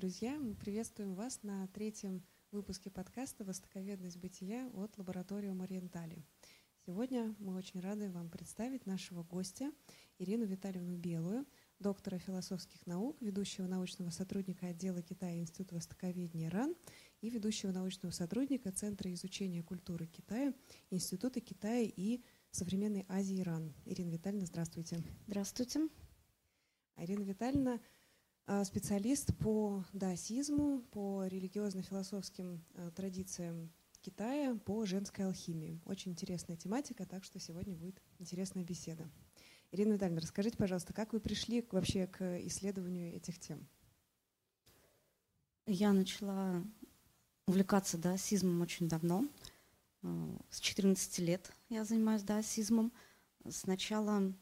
Друзья, мы приветствуем вас на третьем выпуске подкаста «Востоковедность бытия» от Лабораториум Ориентали. Сегодня мы очень рады вам представить нашего гостя Ирину Витальевну Белую, доктора философских наук, ведущего научного сотрудника отдела Китая Института Востоковедения РАН и ведущего научного сотрудника Центра изучения культуры Китая Института Китая и современной Азии РАН. Ирина Витальевна, здравствуйте. Здравствуйте. Ирина Витальевна специалист по даосизму, по религиозно-философским а, традициям Китая, по женской алхимии. Очень интересная тематика, так что сегодня будет интересная беседа. Ирина Витальевна, расскажите, пожалуйста, как вы пришли вообще к исследованию этих тем? Я начала увлекаться даосизмом очень давно. А, с 14 лет я занимаюсь даосизмом. Сначала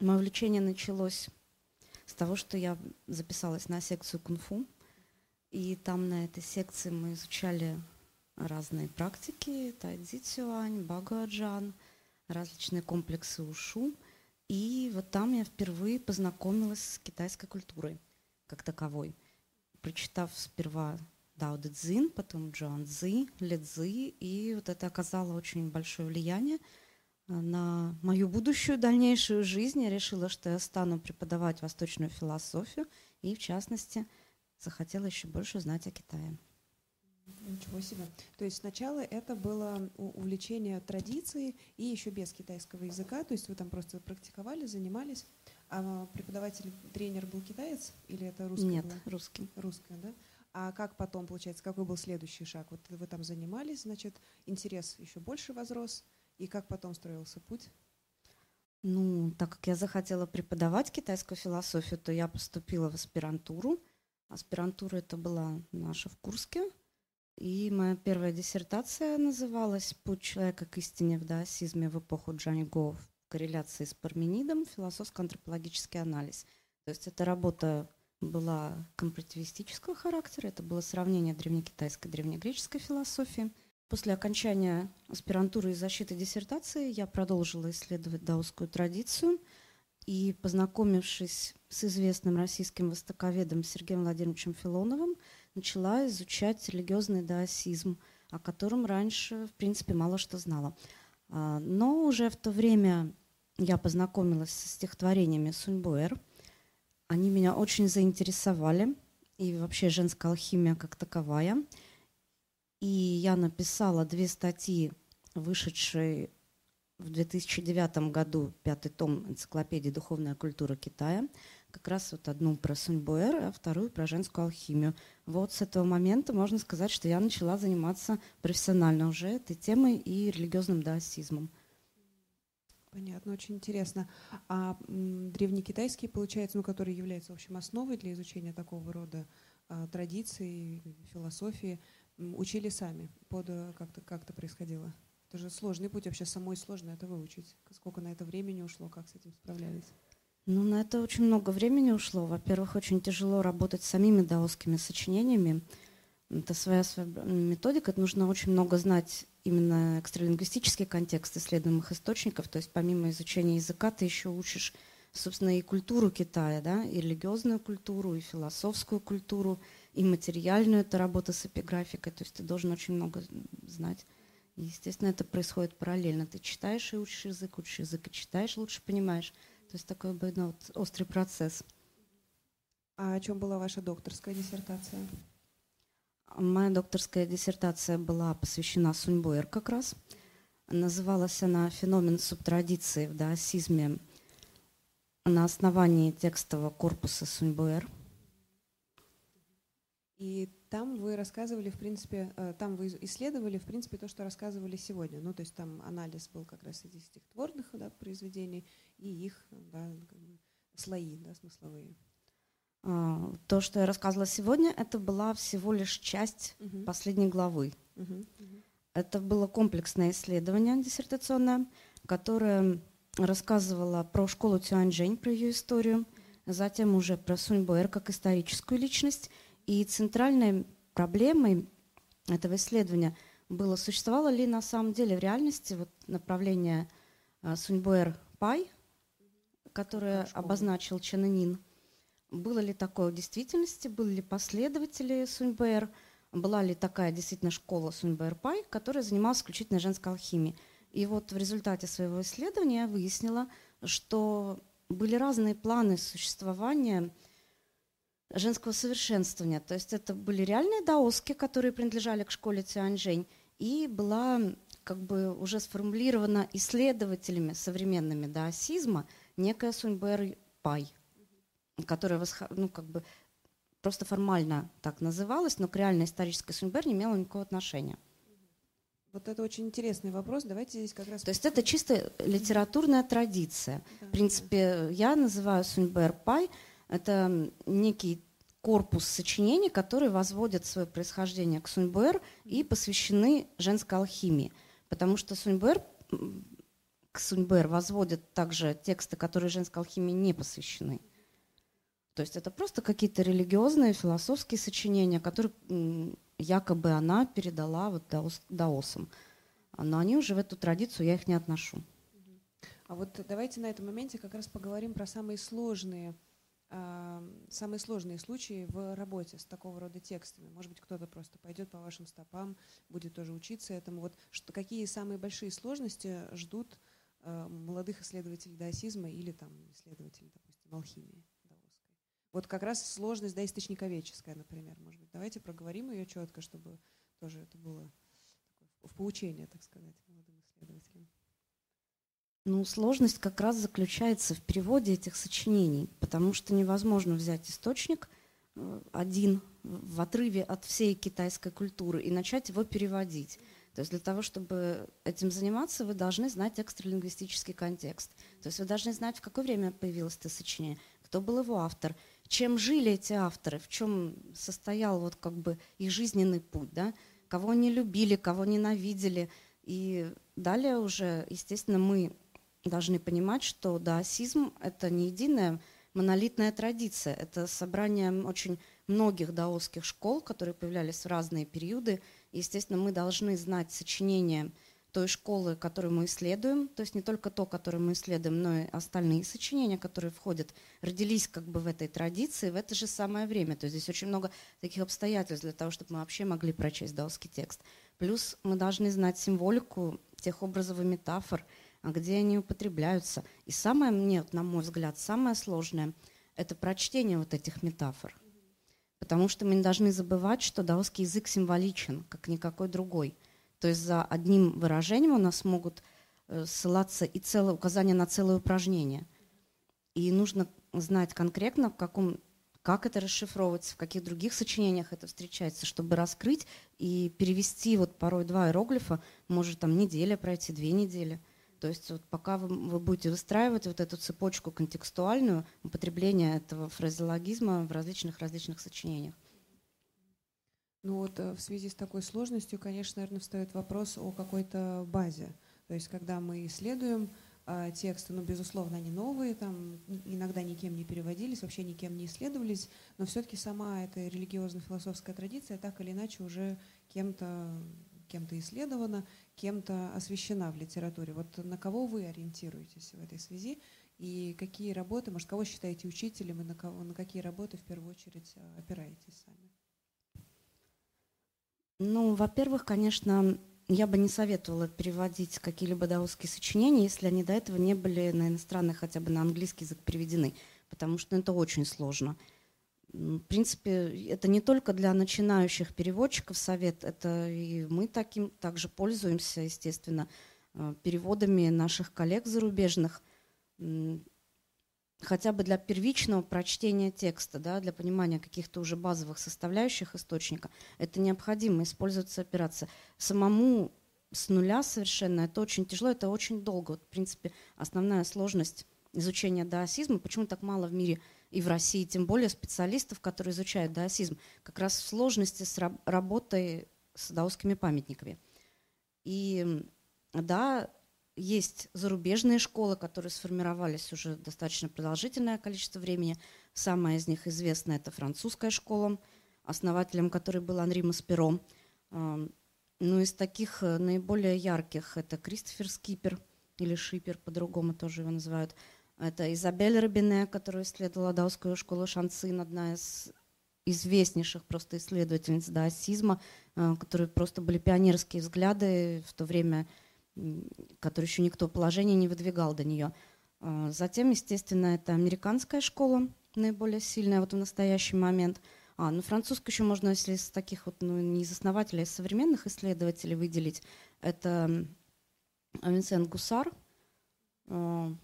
Мое увлечение началось с того, что я записалась на секцию кунг-фу. И там на этой секции мы изучали разные практики, тайцзи цюань, багуаджан, различные комплексы ушу. И вот там я впервые познакомилась с китайской культурой как таковой. Прочитав сперва Дао Дэ Цзин, потом Джуан Цзи, Ле Цзи, и вот это оказало очень большое влияние на мою будущую дальнейшую жизнь. Я решила, что я стану преподавать восточную философию и, в частности, захотела еще больше узнать о Китае. Ничего себе. То есть сначала это было увлечение традицией и еще без китайского языка, то есть вы там просто практиковали, занимались, а преподаватель, тренер был китаец или это русский? Нет, было? русский. Русская, да? А как потом, получается, какой был следующий шаг? Вот вы там занимались, значит, интерес еще больше возрос, и как потом строился путь? Ну, так как я захотела преподавать китайскую философию, то я поступила в аспирантуру. Аспирантура это была наша в Курске. И моя первая диссертация называлась «Путь человека к истине в даосизме в эпоху Джаньго в корреляции с Парменидом. Философско-антропологический анализ». То есть эта работа была компаративистического характера, это было сравнение древнекитайской и древнегреческой философии – После окончания аспирантуры и защиты диссертации я продолжила исследовать даосскую традицию и, познакомившись с известным российским востоковедом Сергеем Владимировичем Филоновым, начала изучать религиозный даосизм, о котором раньше, в принципе, мало что знала. А, но уже в то время я познакомилась с стихотворениями Суньбуэр. Они меня очень заинтересовали, и вообще женская алхимия как таковая – и я написала две статьи, вышедшие в 2009 году, пятый том энциклопедии «Духовная культура Китая», как раз вот одну про Суньбуэр, а вторую про женскую алхимию. Вот с этого момента можно сказать, что я начала заниматься профессионально уже этой темой и религиозным даосизмом. Понятно, очень интересно. А древнекитайский, получается, ну, который является, в общем, основой для изучения такого рода а, традиций, философии, учили сами, под э, как-то как происходило? Это же сложный путь, вообще самой сложно это выучить. Сколько на это времени ушло, как с этим справлялись? Ну, на это очень много времени ушло. Во-первых, очень тяжело работать с самими даосскими сочинениями. Это своя, своя методика. Это нужно очень много знать именно экстралингвистический контекст исследуемых источников. То есть помимо изучения языка ты еще учишь, собственно, и культуру Китая, да, и религиозную культуру, и философскую культуру, и материальную, это работа с эпиграфикой, то есть ты должен очень много знать. И, естественно, это происходит параллельно. Ты читаешь и учишь язык, учишь язык и читаешь, лучше понимаешь. То есть такой ну, вот, острый процесс. А о чем была ваша докторская диссертация? Моя докторская диссертация была посвящена Суньбуэр как раз. Называлась она «Феномен субтрадиции в даосизме» на основании текстового корпуса Суньбуэр – и там вы рассказывали, в принципе, э, там вы исследовали, в принципе, то, что рассказывали сегодня. Ну, то есть там анализ был как раз этих стихотворных да, произведений и их да, как бы слои да, смысловые. А, то, что я рассказывала сегодня, это была всего лишь часть угу. последней главы. Угу, угу. Это было комплексное исследование диссертационное, которое рассказывало про школу Цюаньчжэнь, про ее историю, затем уже про Сунь Буэр как историческую личность – и центральной проблемой этого исследования было, существовало ли на самом деле в реальности вот направление а, Суньбуэр Пай, которое обозначил Чен Ин, было ли такое в действительности, были ли последователи Суньбэр, была ли такая действительно школа Суньбэр Пай, которая занималась исключительно женской алхимией. И вот в результате своего исследования я выяснила, что были разные планы существования женского совершенствования. То есть это были реальные даоски, которые принадлежали к школе Цюаньжэнь, и была как бы уже сформулирована исследователями современными даосизма некая Суньбэр Пай, которая ну, как бы просто формально так называлась, но к реальной исторической Суньбэр не имела никакого отношения. Вот это очень интересный вопрос. Давайте здесь как раз... То есть это чисто литературная традиция. Да, в принципе, да. я называю Суньбэр Пай, это некий корпус сочинений, которые возводят свое происхождение к Суньбэр и посвящены женской алхимии. Потому что Суньбэр, к Суньбэр возводят также тексты, которые женской алхимии не посвящены. То есть это просто какие-то религиозные, философские сочинения, которые якобы она передала вот даос, даосам. Но они уже в эту традицию, я их не отношу. А вот давайте на этом моменте как раз поговорим про самые сложные, самые сложные случаи в работе с такого рода текстами. Может быть, кто-то просто пойдет по вашим стопам, будет тоже учиться этому. Вот что, какие самые большие сложности ждут э, молодых исследователей даосизма или там исследователей, допустим, алхимии? Вот как раз сложность да, источниковедческая, например, может быть. Давайте проговорим ее четко, чтобы тоже это было в поучение, так сказать, молодым исследователям. Ну, сложность как раз заключается в переводе этих сочинений, потому что невозможно взять источник э, один в отрыве от всей китайской культуры и начать его переводить. То есть для того, чтобы этим заниматься, вы должны знать экстралингвистический контекст. То есть вы должны знать, в какое время появилось это сочинение, кто был его автор, чем жили эти авторы, в чем состоял вот как бы их жизненный путь, да, кого они любили, кого ненавидели. И далее уже, естественно, мы должны понимать, что даосизм — это не единая монолитная традиция, это собрание очень многих даосских школ, которые появлялись в разные периоды. И, естественно, мы должны знать сочинения той школы, которую мы исследуем, то есть не только то, которое мы исследуем, но и остальные сочинения, которые входят, родились как бы в этой традиции в это же самое время. То есть здесь очень много таких обстоятельств для того, чтобы мы вообще могли прочесть даосский текст. Плюс мы должны знать символику тех образов и метафор, где они употребляются. И самое мне, на мой взгляд, самое сложное – это прочтение вот этих метафор. Потому что мы не должны забывать, что даосский язык символичен, как никакой другой – то есть за одним выражением у нас могут э, ссылаться и целое указание на целое упражнение. И нужно знать конкретно, в каком, как это расшифровывается, в каких других сочинениях это встречается, чтобы раскрыть и перевести вот порой два иероглифа, может там неделя пройти, две недели. То есть вот пока вы, вы будете выстраивать вот эту цепочку контекстуальную употребления этого фразеологизма в различных-различных сочинениях. Ну вот э, в связи с такой сложностью, конечно, наверное, встает вопрос о какой-то базе. То есть когда мы исследуем а, тексты, ну, безусловно, они новые, там иногда никем не переводились, вообще никем не исследовались, но все-таки сама эта религиозно-философская традиция так или иначе уже кем-то кем-то исследована, кем-то освещена в литературе. Вот на кого вы ориентируетесь в этой связи и какие работы, может, кого считаете учителем и на, кого, на какие работы в первую очередь а, опираетесь сами? Ну, во-первых, конечно, я бы не советовала переводить какие-либо даосские сочинения, если они до этого не были на иностранный, хотя бы на английский язык переведены, потому что это очень сложно. В принципе, это не только для начинающих переводчиков совет, это и мы таким также пользуемся, естественно, э, переводами наших коллег зарубежных хотя бы для первичного прочтения текста, да, для понимания каких-то уже базовых составляющих источника, это необходимо, использоваться операция. Самому с нуля совершенно это очень тяжело, это очень долго. Вот, в принципе, основная сложность изучения даосизма, почему так мало в мире и в России, тем более специалистов, которые изучают даосизм, как раз в сложности с работой с даосскими памятниками. И да, есть зарубежные школы, которые сформировались уже достаточно продолжительное количество времени. Самая из них известная – это французская школа, основателем которой был Анри Масперо. Ну, из таких э, наиболее ярких – это Кристофер Скипер, или Шипер, по-другому тоже его называют. Это Изабель Рабине, которая исследовала даосскую школу Шанцин, одна из известнейших просто исследовательниц даосизма, э, которые просто были пионерские взгляды в то время, которые еще никто положение не выдвигал до нее. Э, затем, естественно, это американская школа, наиболее сильная вот в настоящий момент. А, ну, французскую еще можно, если из таких вот, ну, не из основателей, а из современных исследователей выделить. Это Винсент Гусар, э,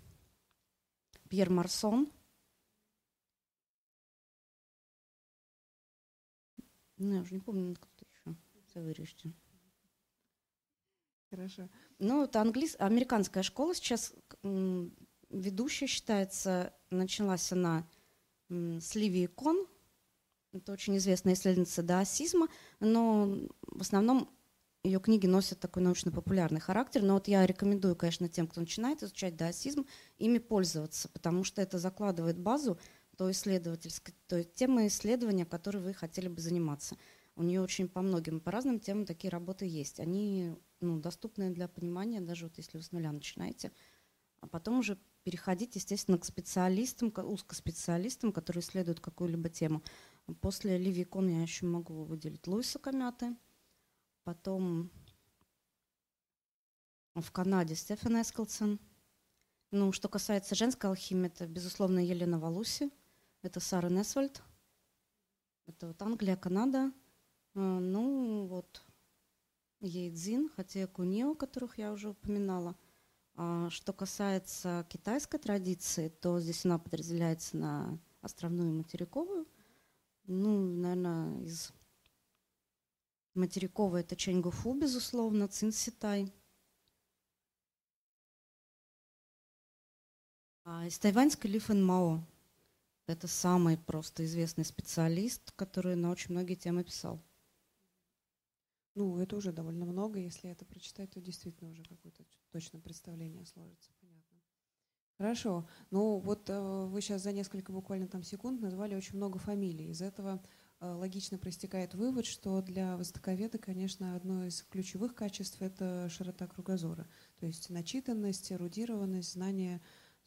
Пьер Марсон. Ну, я уже не помню, кто еще. Все вырежьте. Хорошо. Ну, это английс... американская школа сейчас ведущая считается. Началась она с Ливии Кон. Это очень известная исследовательница даосизма, но в основном ее книги носят такой научно-популярный характер, но вот я рекомендую, конечно, тем, кто начинает изучать даосизм, ими пользоваться, потому что это закладывает базу той исследовательской, той темы исследования, которой вы хотели бы заниматься. У нее очень по многим, по разным темам такие работы есть. Они ну, доступны для понимания, даже вот если вы с нуля начинаете. А потом уже переходить, естественно, к специалистам, к узкоспециалистам, которые исследуют какую-либо тему. После Ливии Кон я еще могу выделить Луиса Камяты – Потом в Канаде Стефан Эскалсон. Ну, что касается женской алхимии, это, безусловно, Елена Валуси, это Сара Несвальд, это вот Англия, Канада. А, ну, вот Ейдзин, хотя Кунио, которых я уже упоминала. А что касается китайской традиции, то здесь она подразделяется на островную и материковую. Ну, наверное, из Материковая это Чэньгуфу, безусловно, Цинситай. А из тайваньской Ли Фэн Мао. Это самый просто известный специалист, который на очень многие темы писал. Ну, это уже довольно много. Если это прочитать, то действительно уже какое-то точное представление сложится. Понятно. Хорошо. Ну, вот э, вы сейчас за несколько буквально там секунд назвали очень много фамилий. Из этого логично проистекает вывод, что для востоковеда, конечно, одно из ключевых качеств – это широта кругозора. То есть начитанность, эрудированность, знание,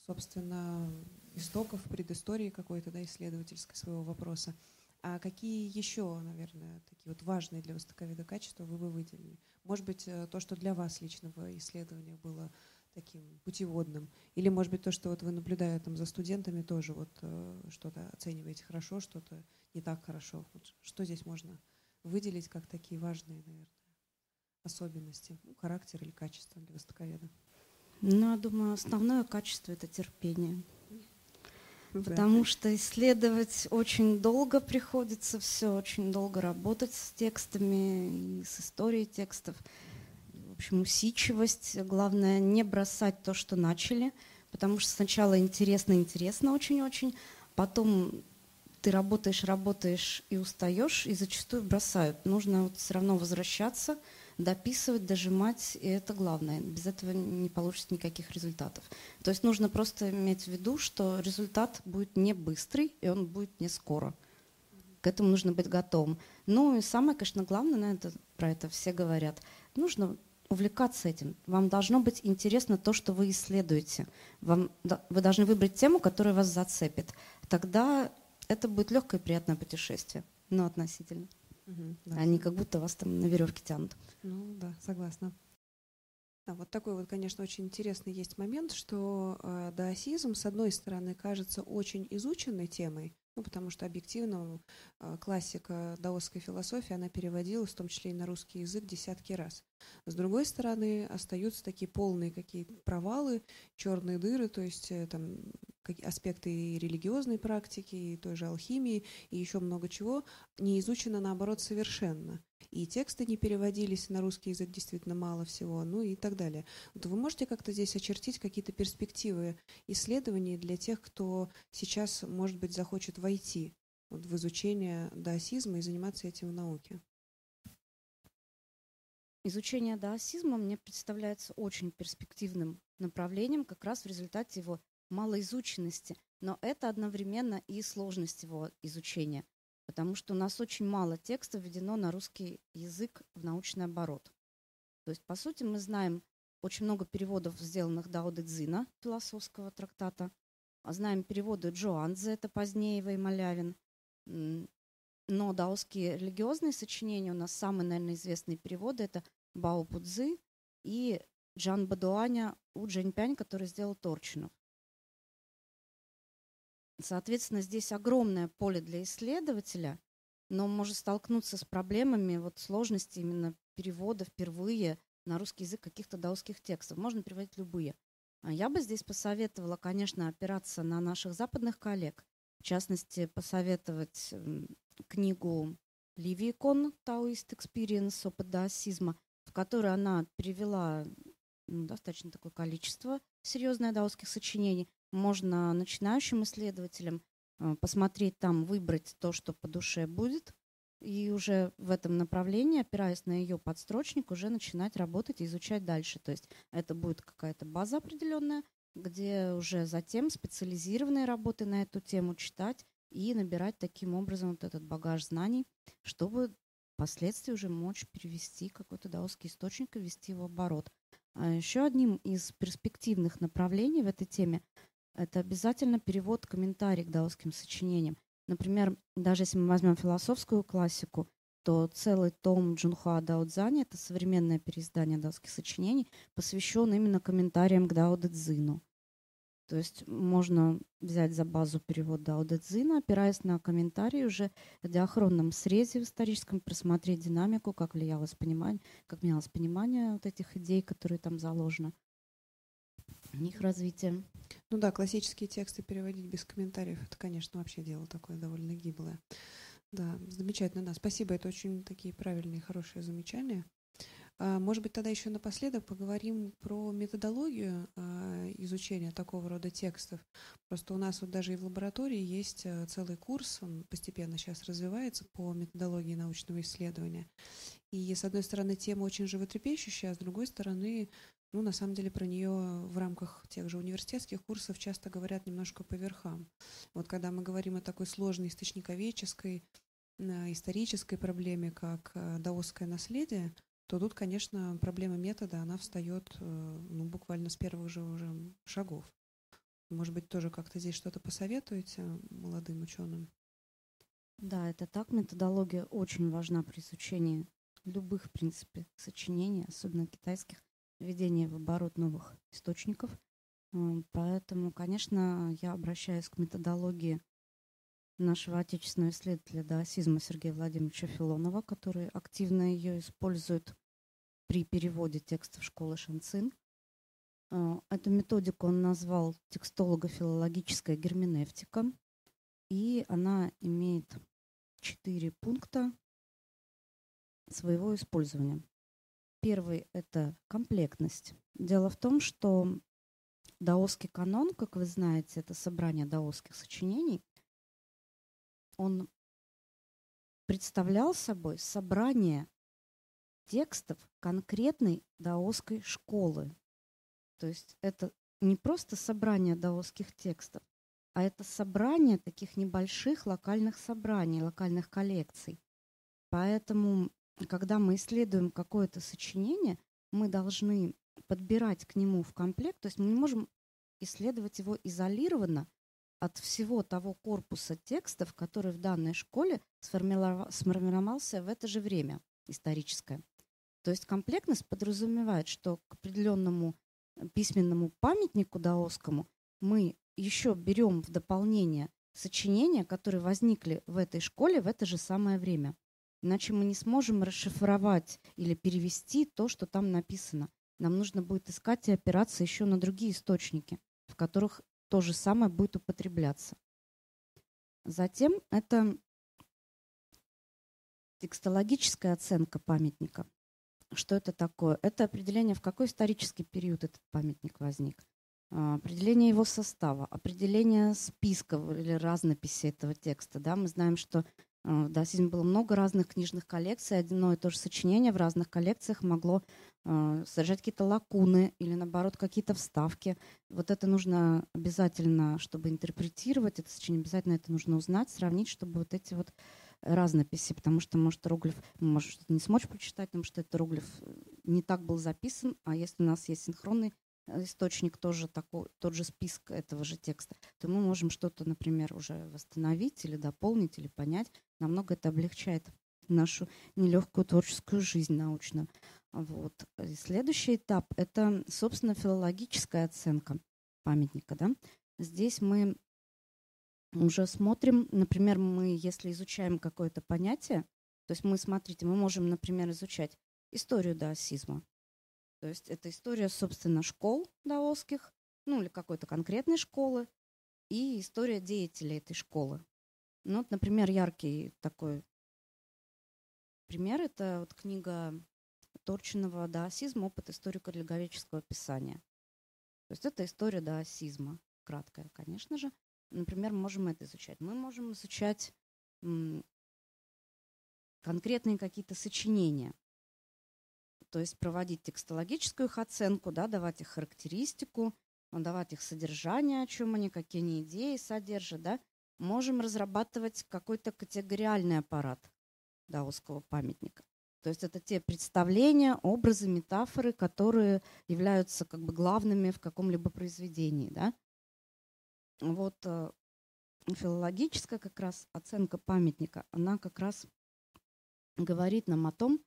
собственно, истоков, предыстории какой-то, да, исследовательской своего вопроса. А какие еще, наверное, такие вот важные для востоковеда качества вы бы выделили? Может быть, э, то, что для вас лично в исследованиях было таким путеводным? Или, может быть, то, что вот вы, наблюдая там за студентами, тоже вот э, что-то оцениваете хорошо, что-то не так хорошо? Вот что здесь можно выделить как такие важные, наверное, особенности, ну, характер или качество для востоковеда? Ну, я думаю, основное качество – это терпение. Да. Потому что исследовать очень долго приходится, все очень долго работать с текстами и с историей текстов общем, усидчивость. Главное, не бросать то, что начали, потому что сначала интересно-интересно очень-очень, потом ты работаешь, работаешь и устаешь, и зачастую бросают. Нужно вот все равно возвращаться, дописывать, дожимать, и это главное. Без этого не получится никаких результатов. То есть нужно просто иметь в виду, что результат будет не быстрый, и он будет не скоро. К этому нужно быть готовым. Ну и самое, конечно, главное, на это, про это все говорят, нужно увлекаться этим. Вам должно быть интересно то, что вы исследуете. Вам, вы должны выбрать тему, которая вас зацепит. Тогда это будет легкое и приятное путешествие. Ну, относительно. Угу, да. Они как будто вас там на веревке тянут. Ну да, согласна. Да, вот такой вот, конечно, очень интересный есть момент, что э, даосизм, с одной стороны, кажется очень изученной темой, ну, потому что объективно э, классика даосской философии, она переводилась, в том числе и на русский язык, десятки раз. С другой стороны, остаются такие полные какие-то провалы, черные дыры, то есть э, там аспекты и религиозной практики, и той же алхимии, и еще много чего, не изучено, наоборот, совершенно. И тексты не переводились на русский язык действительно мало всего, ну и так далее. Вот вы можете как-то здесь очертить какие-то перспективы исследований для тех, кто сейчас, может быть, захочет войти вот, в изучение даосизма и заниматься этим в науке? Изучение даосизма мне представляется очень перспективным направлением как раз в результате его малоизученности, но это одновременно и сложность его изучения потому что у нас очень мало текста введено на русский язык в научный оборот. То есть, по сути, мы знаем очень много переводов, сделанных Дао Цзина, философского трактата, знаем переводы Джоанзе, это Позднеева и. Но даосские религиозные сочинения у нас самые, наверное, известные переводы это Бао Пудзы и Джан Бадуаня У Джэньпянь, который сделал Торчинов. Соответственно, здесь огромное поле для исследователя, но может столкнуться с проблемами вот сложности именно перевода впервые на русский язык каких-то даосских текстов. Можно переводить любые. А я бы здесь посоветовала, конечно, опираться на наших западных коллег. В частности, посоветовать книгу Ливии Кон «Taoist Experience. Опыт даосизма», в которой она перевела ну, достаточно такое количество серьезных даосских сочинений. Можно начинающим исследователям э, посмотреть там, выбрать то, что по душе будет, и уже в этом направлении, опираясь на ее подстрочник, уже начинать работать и изучать дальше. То есть это будет какая-то база определенная, где уже затем специализированные работы на эту тему читать и набирать таким образом вот этот багаж знаний, чтобы впоследствии уже мочь перевести какой-то даосский источник и ввести его в оборот. А еще одним из перспективных направлений в этой теме это обязательно перевод комментариев к даосским сочинениям. Например, даже если мы возьмем философскую классику, то целый том Джунхуа Дао Цзани, это современное переиздание даосских сочинений, посвящен именно комментариям к Дао Дэ Цзину. То есть можно взять за базу перевод Дао Дэ Цзина, опираясь на комментарии уже в диахронном срезе в историческом, просмотреть динамику, как влиялось понимание, как менялось понимание вот этих идей, которые там заложены, их развитие. Ну да, классические тексты переводить без комментариев, это, конечно, вообще дело такое довольно гиблое. Да, замечательно, да. Спасибо, это очень такие правильные, хорошие замечания. А, может быть, тогда еще напоследок поговорим про методологию а, изучения такого рода текстов. Просто у нас вот даже и в лаборатории есть а, целый курс, он постепенно сейчас развивается по методологии научного исследования. И, с одной стороны, тема очень животрепещущая, а с другой стороны, ну, на самом деле, про нее в рамках тех же университетских курсов часто говорят немножко по верхам. Вот когда мы говорим о такой сложной источниковедческой, исторической проблеме, как даосское наследие, то тут, конечно, проблема метода, она встает э, ну, буквально с первых же уже шагов. Может быть, тоже как-то здесь что-то посоветуете молодым ученым? Да, это так. Методология очень важна при изучении любых, в принципе, сочинений, особенно китайских, введения в оборот новых источников. Поэтому, конечно, я обращаюсь к методологии нашего отечественного исследователя даосизма Сергея Владимировича Филонова, который активно ее использует при переводе текстов школы Шанцин. А, эту методику он назвал текстолого-филологическая герменевтика, и она имеет четыре пункта своего использования. Первый – это комплектность. Дело в том, что даосский канон, как вы знаете, это собрание даосских сочинений, он представлял собой собрание текстов конкретной даосской школы. То есть это не просто собрание даосских текстов, а это собрание таких небольших локальных собраний, локальных коллекций. Поэтому, когда мы исследуем какое-то сочинение, мы должны подбирать к нему в комплект, то есть мы не можем исследовать его изолированно от всего того корпуса текстов, который в данной школе сформировался в это же время историческое. То есть комплектность подразумевает, что к определенному э, письменному памятнику даосскому мы еще берем в дополнение сочинения, которые возникли в этой школе в это же самое время. Иначе мы не сможем расшифровать или перевести то, что там написано. Нам нужно будет искать и опираться еще на другие источники, в которых то же самое будет употребляться. Затем это текстологическая оценка памятника. Что это такое? Это определение, в какой исторический период этот памятник возник. А, определение его состава, определение списков или разнописи этого текста. Да? Мы знаем, что а, в даосизме было много разных книжных коллекций. Одно и то же сочинение в разных коллекциях могло э, содержать какие-то лакуны или, наоборот, какие-то вставки. Вот это нужно обязательно, чтобы интерпретировать это сочинение, обязательно это нужно узнать, сравнить, чтобы вот эти вот разнописи, потому что, может, иероглиф может не смочь прочитать, потому что этот иероглиф э, не так был записан, а если у нас есть синхронный источник тоже такой, тот же список этого же текста, то мы можем что-то, например, уже восстановить или дополнить, или понять. Намного это облегчает нашу нелегкую творческую жизнь научную. Вот. И следующий этап – это, собственно, филологическая оценка памятника. Да? Здесь мы уже смотрим, например, мы, если изучаем какое-то понятие, то есть мы, смотрите, мы можем, например, изучать историю даосизма. То есть это история, собственно, школ даосских, ну или какой-то конкретной школы, и история деятелей этой школы. Ну, вот, например, яркий такой пример – это вот книга Торчинова «Даосизм. Опыт историко-религовического писания». То есть это история даосизма, краткая, конечно же. Например, мы можем это изучать. Мы можем изучать конкретные какие-то сочинения, то есть проводить текстологическую их оценку, да, давать их характеристику, давать их содержание, о чем они, какие они идеи содержат. Да. Можем разрабатывать какой-то категориальный аппарат даосского памятника. То есть это те представления, образы, метафоры, которые являются как бы главными в каком-либо произведении. Да? Вот э, филологическая как раз оценка памятника, она как раз говорит нам о том,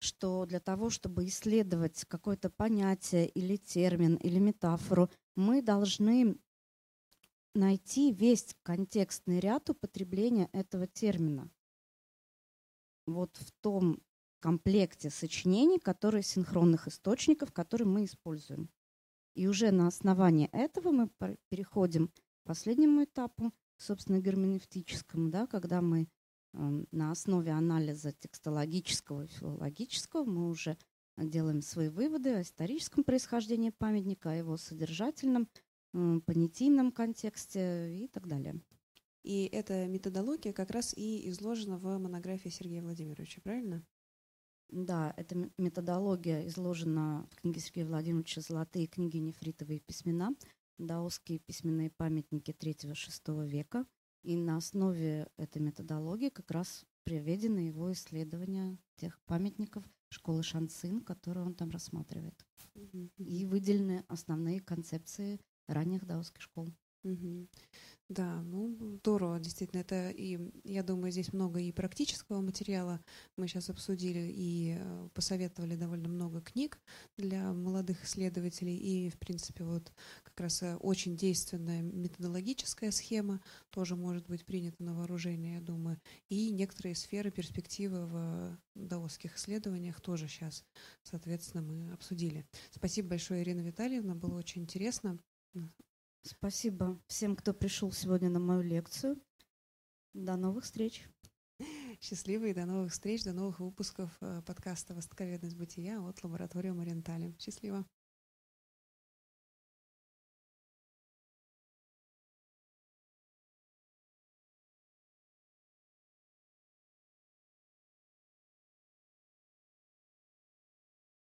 что для того, чтобы исследовать какое-то понятие или термин или метафору, мы должны найти весь контекстный ряд употребления этого термина. Вот в том комплекте сочинений, которые синхронных источников, которые мы используем. И уже на основании этого мы переходим к последнему этапу, собственно, герменевтическому, да, когда мы э, на основе анализа текстологического и филологического мы уже делаем свои выводы о историческом происхождении памятника, о его содержательном, э, понятийном контексте и так далее. И эта методология как раз и изложена в монографии Сергея Владимировича, правильно? Да, эта методология изложена в книге Сергея Владимировича «Золотые книги нефритовые письмена», даосские письменные памятники III-VI века. И на основе этой методологии как раз приведены его исследования тех памятников школы Шанцин, которые он там рассматривает. И выделены основные концепции ранних даосских школ. Да, ну здорово, действительно. Это и, я думаю, здесь много и практического материала мы сейчас обсудили и э, посоветовали довольно много книг для молодых исследователей. И, в принципе, вот как раз э, очень действенная методологическая схема тоже может быть принята на вооружение, я думаю. И некоторые сферы перспективы в даосских исследованиях тоже сейчас, соответственно, мы обсудили. Спасибо большое, Ирина Витальевна, было очень интересно. Спасибо всем, кто пришел сегодня на мою лекцию. До новых встреч. Счастливо и до новых встреч, до новых выпусков э, подкаста «Востоковедность бытия» от лаборатории Марентали. Счастливо.